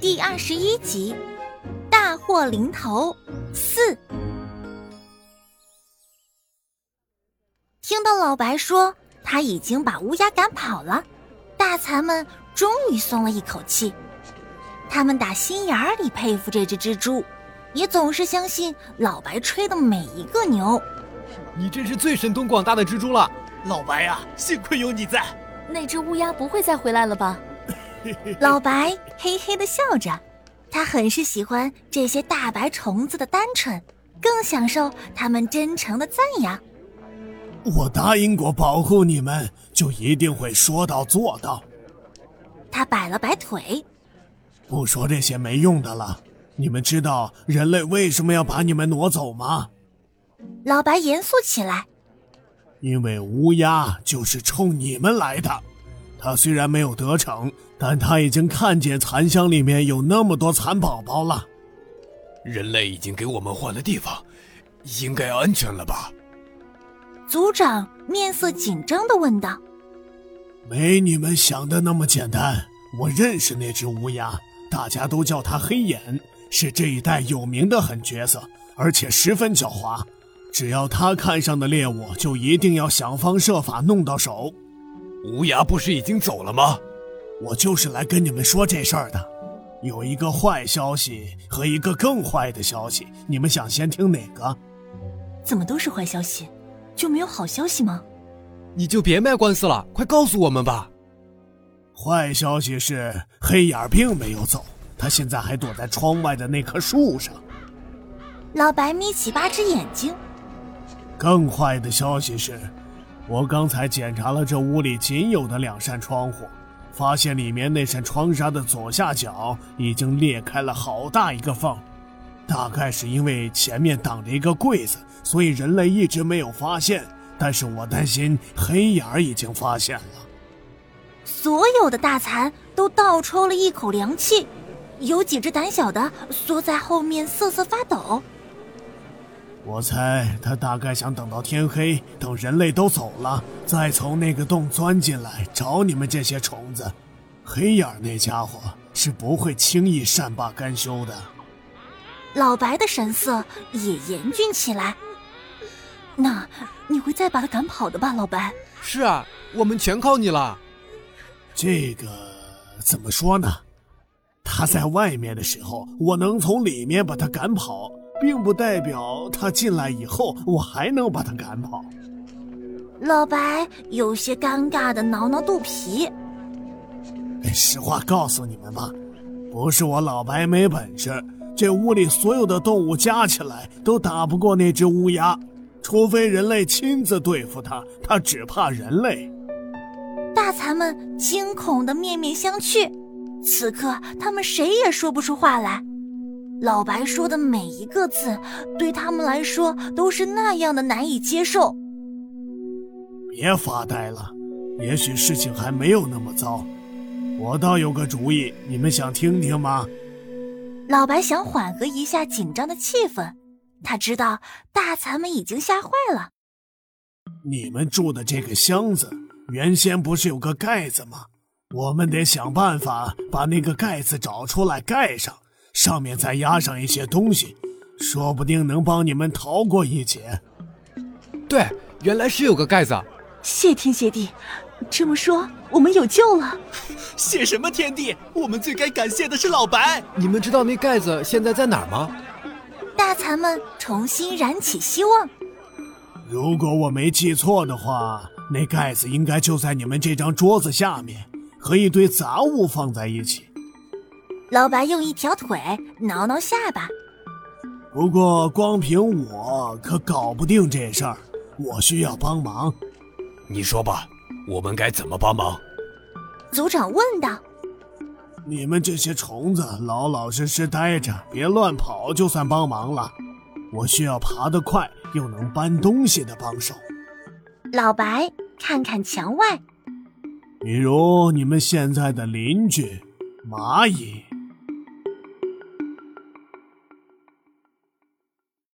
第二十一集，大祸临头四。听到老白说他已经把乌鸦赶跑了，大蚕们终于松了一口气。他们打心眼里佩服这只蜘蛛，也总是相信老白吹的每一个牛。你真是最神通广大的蜘蛛了，老白呀！幸亏有你在。那只乌鸦不会再回来了吧？老白嘿嘿的笑着，他很是喜欢这些大白虫子的单纯，更享受他们真诚的赞扬。我答应过保护你们，就一定会说到做到。他摆了摆腿，不说这些没用的了。你们知道人类为什么要把你们挪走吗？老白严肃起来。因为乌鸦就是冲你们来的，他虽然没有得逞，但他已经看见残箱里面有那么多蚕宝宝了。人类已经给我们换了地方，应该安全了吧？族长面色紧张的问道：“没你们想的那么简单。我认识那只乌鸦，大家都叫它黑眼，是这一带有名的狠角色，而且十分狡猾。”只要他看上的猎物，就一定要想方设法弄到手。乌鸦不是已经走了吗？我就是来跟你们说这事儿的。有一个坏消息和一个更坏的消息，你们想先听哪个？怎么都是坏消息？就没有好消息吗？你就别卖官司了，快告诉我们吧。坏消息是黑眼并没有走，他现在还躲在窗外的那棵树上。老白眯起八只眼睛。更坏的消息是，我刚才检查了这屋里仅有的两扇窗户，发现里面那扇窗纱的左下角已经裂开了好大一个缝，大概是因为前面挡着一个柜子，所以人类一直没有发现。但是我担心黑眼儿已经发现了。所有的大蚕都倒抽了一口凉气，有几只胆小的缩在后面瑟瑟发抖。我猜他大概想等到天黑，等人类都走了，再从那个洞钻进来找你们这些虫子。黑眼那家伙是不会轻易善罢甘休的。老白的神色也严峻起来。那你会再把他赶跑的吧，老白？是啊，我们全靠你了。这个怎么说呢？他在外面的时候，我能从里面把他赶跑。并不代表他进来以后，我还能把他赶跑。老白有些尴尬的挠挠肚皮。实话告诉你们吧，不是我老白没本事，这屋里所有的动物加起来都打不过那只乌鸦，除非人类亲自对付它，它只怕人类。大蚕们惊恐的面面相觑，此刻他们谁也说不出话来。老白说的每一个字，对他们来说都是那样的难以接受。别发呆了，也许事情还没有那么糟。我倒有个主意，你们想听听吗？老白想缓和一下紧张的气氛，他知道大蚕们已经吓坏了。你们住的这个箱子，原先不是有个盖子吗？我们得想办法把那个盖子找出来盖上。上面再压上一些东西，说不定能帮你们逃过一劫。对，原来是有个盖子。谢天谢地，这么说我们有救了。谢什么天地？我们最该感谢的是老白。你们知道那盖子现在在哪儿吗？大蚕们重新燃起希望。如果我没记错的话，那盖子应该就在你们这张桌子下面，和一堆杂物放在一起。老白用一条腿挠挠下巴。不过光凭我可搞不定这事儿，我需要帮忙。你说吧，我们该怎么帮忙？组长问道。你们这些虫子老老实实待着，别乱跑，就算帮忙了。我需要爬得快又能搬东西的帮手。老白看看墙外，比如你们现在的邻居蚂蚁。